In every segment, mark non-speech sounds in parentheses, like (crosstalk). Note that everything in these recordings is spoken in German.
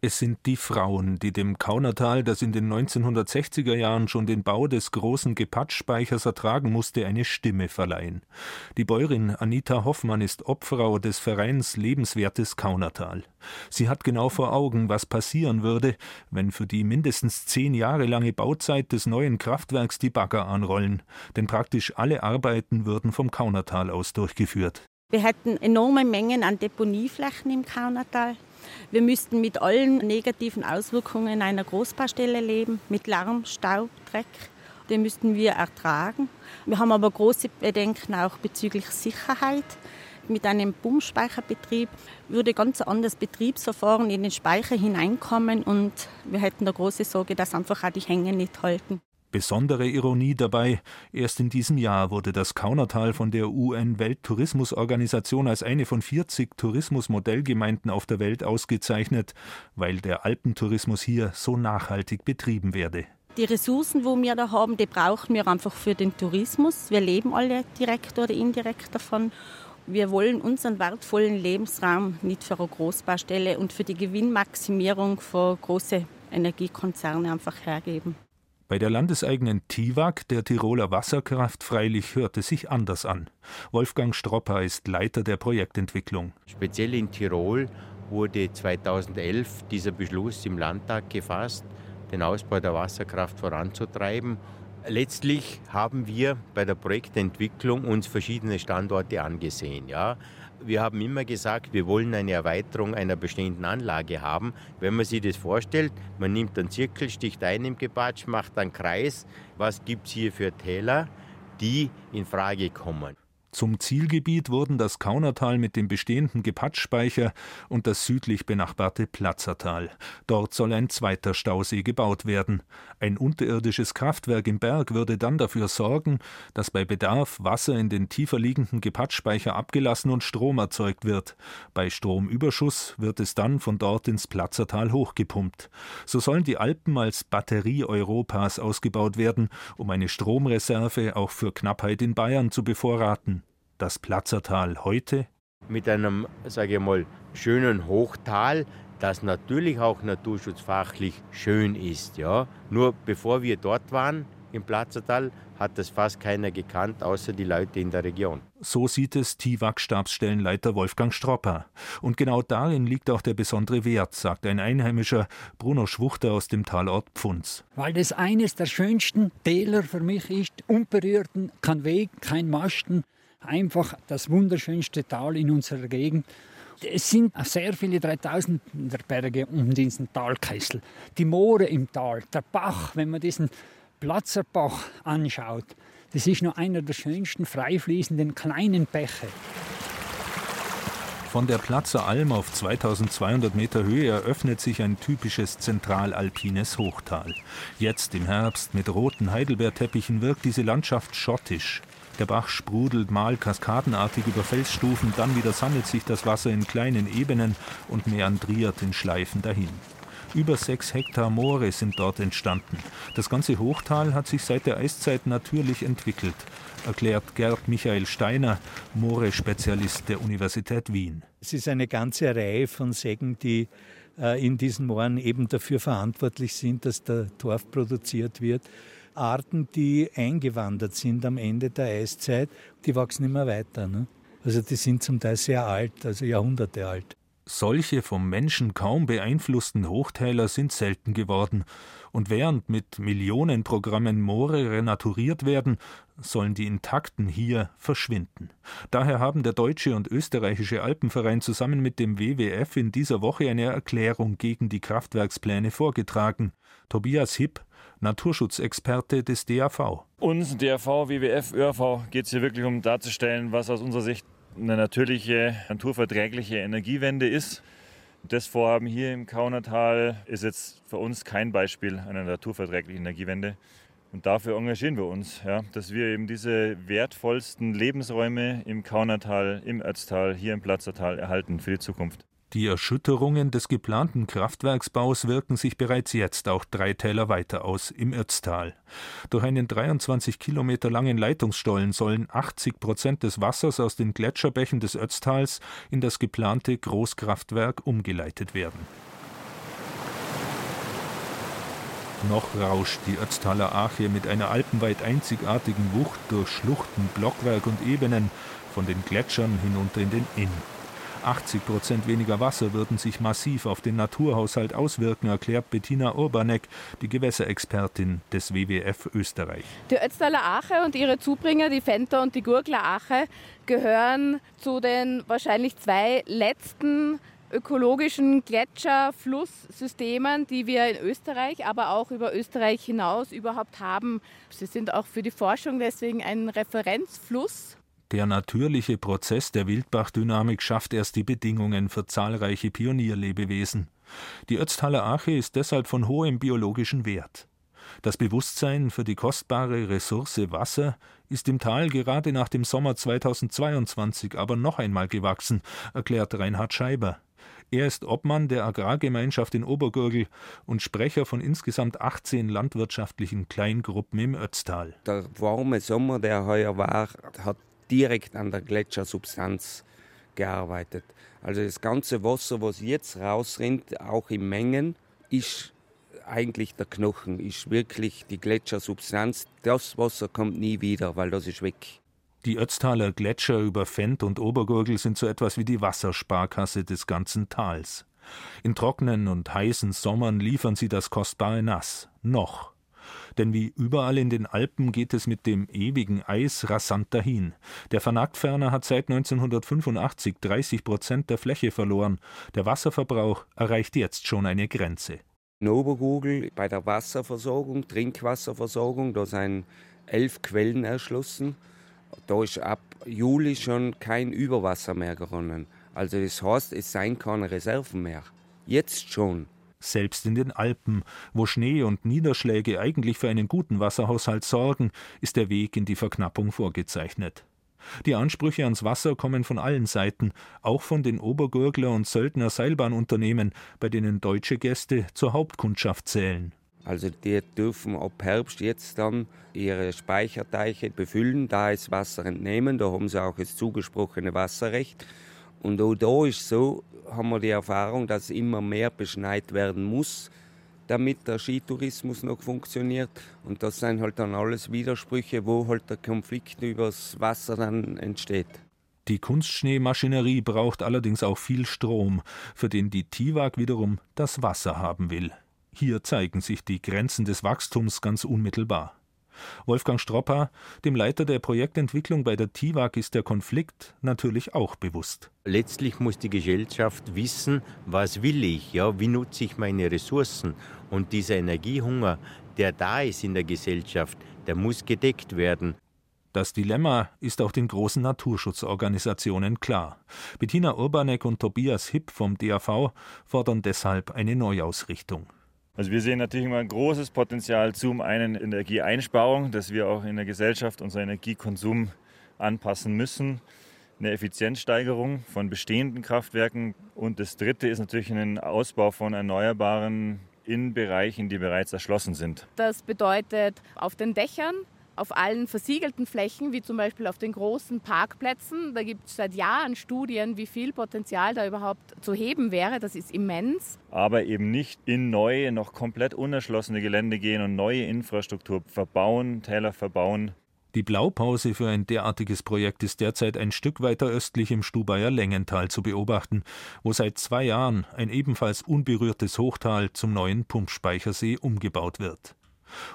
Es sind die Frauen, die dem Kaunertal, das in den 1960er Jahren schon den Bau des großen Gepatschspeichers ertragen musste, eine Stimme verleihen. Die Bäuerin Anita Hoffmann ist Obfrau des Vereins Lebenswertes Kaunertal. Sie hat genau vor Augen, was passieren würde, wenn für die mindestens zehn Jahre lange Bauzeit des neuen Kraftwerks die Bagger anrollen. Denn praktisch alle Arbeiten würden vom Kaunertal aus durchgeführt. Wir hätten enorme Mengen an Deponieflächen im Kaunertal. Wir müssten mit allen negativen Auswirkungen einer Großbaustelle leben, mit Lärm, Staub, Dreck. Den müssten wir ertragen. Wir haben aber große Bedenken auch bezüglich Sicherheit. Mit einem Pumpspeicherbetrieb würde ganz anderes Betriebsverfahren in den Speicher hineinkommen und wir hätten da große Sorge, dass einfach auch die Hänge nicht halten. Besondere Ironie dabei, erst in diesem Jahr wurde das Kaunertal von der UN-Welttourismusorganisation als eine von 40 Tourismusmodellgemeinden auf der Welt ausgezeichnet, weil der Alpentourismus hier so nachhaltig betrieben werde. Die Ressourcen, wo wir da haben, die brauchen wir einfach für den Tourismus. Wir leben alle direkt oder indirekt davon. Wir wollen unseren wertvollen Lebensraum nicht für eine Großbaustelle und für die Gewinnmaximierung für große Energiekonzerne einfach hergeben. Bei der landeseigenen TIWAG, der Tiroler Wasserkraft, freilich hört es sich anders an. Wolfgang Stropper ist Leiter der Projektentwicklung. Speziell in Tirol wurde 2011 dieser Beschluss im Landtag gefasst, den Ausbau der Wasserkraft voranzutreiben. Letztlich haben wir bei der Projektentwicklung uns verschiedene Standorte angesehen. Ja. Wir haben immer gesagt, wir wollen eine Erweiterung einer bestehenden Anlage haben. Wenn man sich das vorstellt, man nimmt einen Zirkel, sticht ein im Gebatsch, macht einen Kreis. Was gibt es hier für Täler, die in Frage kommen? Zum Zielgebiet wurden das Kaunertal mit dem bestehenden Gepatschspeicher und das südlich benachbarte Platzertal. Dort soll ein zweiter Stausee gebaut werden. Ein unterirdisches Kraftwerk im Berg würde dann dafür sorgen, dass bei Bedarf Wasser in den tiefer liegenden Gepatschspeicher abgelassen und Strom erzeugt wird. Bei Stromüberschuss wird es dann von dort ins Platzertal hochgepumpt. So sollen die Alpen als Batterie Europas ausgebaut werden, um eine Stromreserve auch für Knappheit in Bayern zu bevorraten das Platzertal heute? Mit einem, sage ich mal, schönen Hochtal, das natürlich auch naturschutzfachlich schön ist. Ja. Nur bevor wir dort waren, im Platzertal, hat das fast keiner gekannt, außer die Leute in der Region. So sieht es TIWAG-Stabsstellenleiter Wolfgang Stropper. Und genau darin liegt auch der besondere Wert, sagt ein Einheimischer Bruno Schwuchter aus dem Talort Pfunds. Weil das eines der schönsten Täler für mich ist, unberührten, kein Weg, kein Masten, einfach das wunderschönste Tal in unserer Gegend. Es sind sehr viele 3000 Berge um diesen Talkessel. Die Moore im Tal, der Bach, wenn man diesen Platzerbach anschaut, das ist nur einer der schönsten freifließenden kleinen Bäche. Von der Platzer Alm auf 2200 Meter Höhe eröffnet sich ein typisches zentralalpines Hochtal. Jetzt im Herbst mit roten Heidelbeerteppichen wirkt diese Landschaft schottisch. Der Bach sprudelt mal kaskadenartig über Felsstufen, dann wieder sammelt sich das Wasser in kleinen Ebenen und meandriert in Schleifen dahin. Über sechs Hektar Moore sind dort entstanden. Das ganze Hochtal hat sich seit der Eiszeit natürlich entwickelt, erklärt Gerd Michael Steiner, Moore-Spezialist der Universität Wien. Es ist eine ganze Reihe von Sägen, die äh, in diesen Mooren eben dafür verantwortlich sind, dass der Torf produziert wird. Arten, die eingewandert sind am Ende der Eiszeit, die wachsen immer weiter. Ne? Also die sind zum Teil sehr alt, also Jahrhunderte alt. Solche vom Menschen kaum beeinflussten Hochtäler sind selten geworden, und während mit Millionenprogrammen Moore renaturiert werden, sollen die intakten hier verschwinden. Daher haben der deutsche und österreichische Alpenverein zusammen mit dem WWF in dieser Woche eine Erklärung gegen die Kraftwerkspläne vorgetragen. Tobias Hipp, Naturschutzexperte des DAV. Uns, DAV, WWF, ÖRV, geht es hier wirklich um darzustellen, was aus unserer Sicht eine natürliche, naturverträgliche Energiewende ist. Das Vorhaben hier im Kaunertal ist jetzt für uns kein Beispiel einer naturverträglichen Energiewende. Und dafür engagieren wir uns, ja, dass wir eben diese wertvollsten Lebensräume im Kaunertal, im Ötztal, hier im Platzertal erhalten für die Zukunft. Die Erschütterungen des geplanten Kraftwerksbaus wirken sich bereits jetzt auch drei Täler weiter aus im Ötztal. Durch einen 23 Kilometer langen Leitungsstollen sollen 80 Prozent des Wassers aus den Gletscherbächen des Ötztals in das geplante Großkraftwerk umgeleitet werden. Noch rauscht die Ötztaler Ache mit einer alpenweit einzigartigen Wucht durch Schluchten, Blockwerk und Ebenen von den Gletschern hinunter in den Inn. 80 Prozent weniger Wasser würden sich massiv auf den Naturhaushalt auswirken, erklärt Bettina Urbanek, die Gewässerexpertin des WWF Österreich. Die Ötztaler Ache und ihre Zubringer, die Fenter und die Gurgler Ache, gehören zu den wahrscheinlich zwei letzten ökologischen Gletscherflusssystemen, die wir in Österreich, aber auch über Österreich hinaus überhaupt haben. Sie sind auch für die Forschung deswegen ein Referenzfluss der natürliche Prozess der Wildbachdynamik schafft erst die Bedingungen für zahlreiche Pionierlebewesen. Die Ötztaler Ache ist deshalb von hohem biologischen Wert. Das Bewusstsein für die kostbare Ressource Wasser ist im Tal gerade nach dem Sommer 2022 aber noch einmal gewachsen, erklärt Reinhard Scheiber. Er ist Obmann der Agrargemeinschaft in Obergurgel und Sprecher von insgesamt 18 landwirtschaftlichen Kleingruppen im Ötztal. Der warme Sommer, der heuer war, hat direkt an der Gletschersubstanz gearbeitet. Also das ganze Wasser, was jetzt rausrinnt, auch in Mengen, ist eigentlich der Knochen, ist wirklich die Gletschersubstanz. Das Wasser kommt nie wieder, weil das ist weg. Die Ötztaler Gletscher über Fendt und Obergurgel sind so etwas wie die Wassersparkasse des ganzen Tals. In trockenen und heißen Sommern liefern sie das kostbare Nass. Noch. Denn wie überall in den Alpen geht es mit dem ewigen Eis rasant dahin. Der Vanaktferner hat seit 1985 30 Prozent der Fläche verloren. Der Wasserverbrauch erreicht jetzt schon eine Grenze. In Obergurgel bei der Wasserversorgung, Trinkwasserversorgung, da sind elf Quellen erschlossen. Da ist ab Juli schon kein Überwasser mehr geronnen. Also das heißt, es seien keine Reserven mehr. Jetzt schon. Selbst in den Alpen, wo Schnee und Niederschläge eigentlich für einen guten Wasserhaushalt sorgen, ist der Weg in die Verknappung vorgezeichnet. Die Ansprüche ans Wasser kommen von allen Seiten, auch von den Obergurgler und Söldner Seilbahnunternehmen, bei denen deutsche Gäste zur Hauptkundschaft zählen. Also die dürfen ab Herbst jetzt dann ihre Speicherteiche befüllen, da ist Wasser entnehmen, da haben sie auch das zugesprochene Wasserrecht. Und auch da ist so, haben wir die Erfahrung, dass immer mehr beschneit werden muss, damit der Skitourismus noch funktioniert. Und das sind halt dann alles Widersprüche, wo halt der Konflikt übers Wasser dann entsteht. Die Kunstschneemaschinerie braucht allerdings auch viel Strom, für den die TIWAG wiederum das Wasser haben will. Hier zeigen sich die Grenzen des Wachstums ganz unmittelbar. Wolfgang Stropper, dem Leiter der Projektentwicklung bei der TIWAG, ist der Konflikt natürlich auch bewusst. Letztlich muss die Gesellschaft wissen, was will ich, ja, wie nutze ich meine Ressourcen. Und dieser Energiehunger, der da ist in der Gesellschaft, der muss gedeckt werden. Das Dilemma ist auch den großen Naturschutzorganisationen klar. Bettina Urbanek und Tobias Hipp vom DAV fordern deshalb eine Neuausrichtung. Also wir sehen natürlich immer ein großes Potenzial zum einen Energieeinsparung, dass wir auch in der Gesellschaft unseren Energiekonsum anpassen müssen, eine Effizienzsteigerung von bestehenden Kraftwerken und das dritte ist natürlich ein Ausbau von Erneuerbaren in Bereichen, die bereits erschlossen sind. Das bedeutet auf den Dächern auf allen versiegelten Flächen, wie zum Beispiel auf den großen Parkplätzen. Da gibt es seit Jahren Studien, wie viel Potenzial da überhaupt zu heben wäre. Das ist immens. Aber eben nicht in neue, noch komplett unerschlossene Gelände gehen und neue Infrastruktur verbauen, Täler verbauen. Die Blaupause für ein derartiges Projekt ist derzeit ein Stück weiter östlich im Stubaier Längental zu beobachten, wo seit zwei Jahren ein ebenfalls unberührtes Hochtal zum neuen Pumpspeichersee umgebaut wird.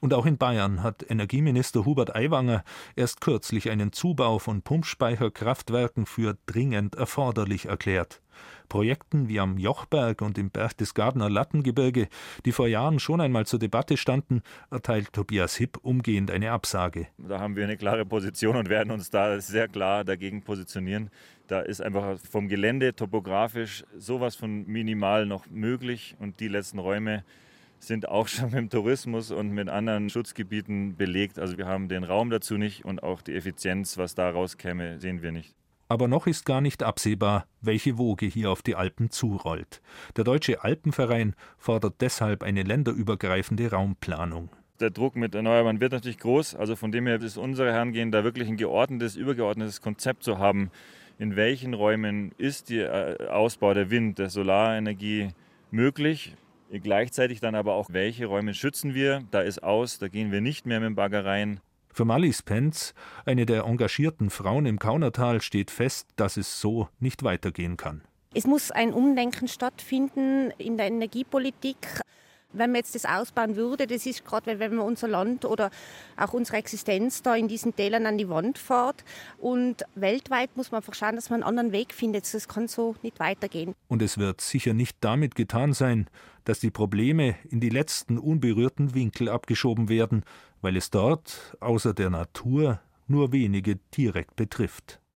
Und auch in Bayern hat Energieminister Hubert Aiwanger erst kürzlich einen Zubau von Pumpspeicherkraftwerken für dringend erforderlich erklärt. Projekten wie am Jochberg und im Berchtesgadener Lattengebirge, die vor Jahren schon einmal zur Debatte standen, erteilt Tobias Hipp umgehend eine Absage. Da haben wir eine klare Position und werden uns da sehr klar dagegen positionieren. Da ist einfach vom Gelände topografisch sowas von minimal noch möglich und die letzten Räume sind auch (laughs) schon mit dem Tourismus und mit anderen Schutzgebieten belegt. Also wir haben den Raum dazu nicht und auch die Effizienz, was da rauskäme, sehen wir nicht. Aber noch ist gar nicht absehbar, welche Woge hier auf die Alpen zurollt. Der Deutsche Alpenverein fordert deshalb eine länderübergreifende Raumplanung. Der Druck mit Erneuerbaren wird natürlich groß. Also von dem her ist unsere Herangehen, da wirklich ein geordnetes, übergeordnetes Konzept zu haben. In welchen Räumen ist der äh, Ausbau der Wind-, der Solarenergie möglich? Gleichzeitig dann aber auch, welche Räume schützen wir? Da ist aus, da gehen wir nicht mehr mit dem Bagger rein. Für Mallis Penz, eine der engagierten Frauen im Kaunertal, steht fest, dass es so nicht weitergehen kann. Es muss ein Umdenken stattfinden in der Energiepolitik. Wenn man jetzt das ausbauen würde, das ist gerade, wenn man unser Land oder auch unsere Existenz da in diesen Tälern an die Wand fährt. Und weltweit muss man einfach schauen, dass man einen anderen Weg findet. Das kann so nicht weitergehen. Und es wird sicher nicht damit getan sein, dass die Probleme in die letzten unberührten Winkel abgeschoben werden, weil es dort außer der Natur nur wenige direkt betrifft.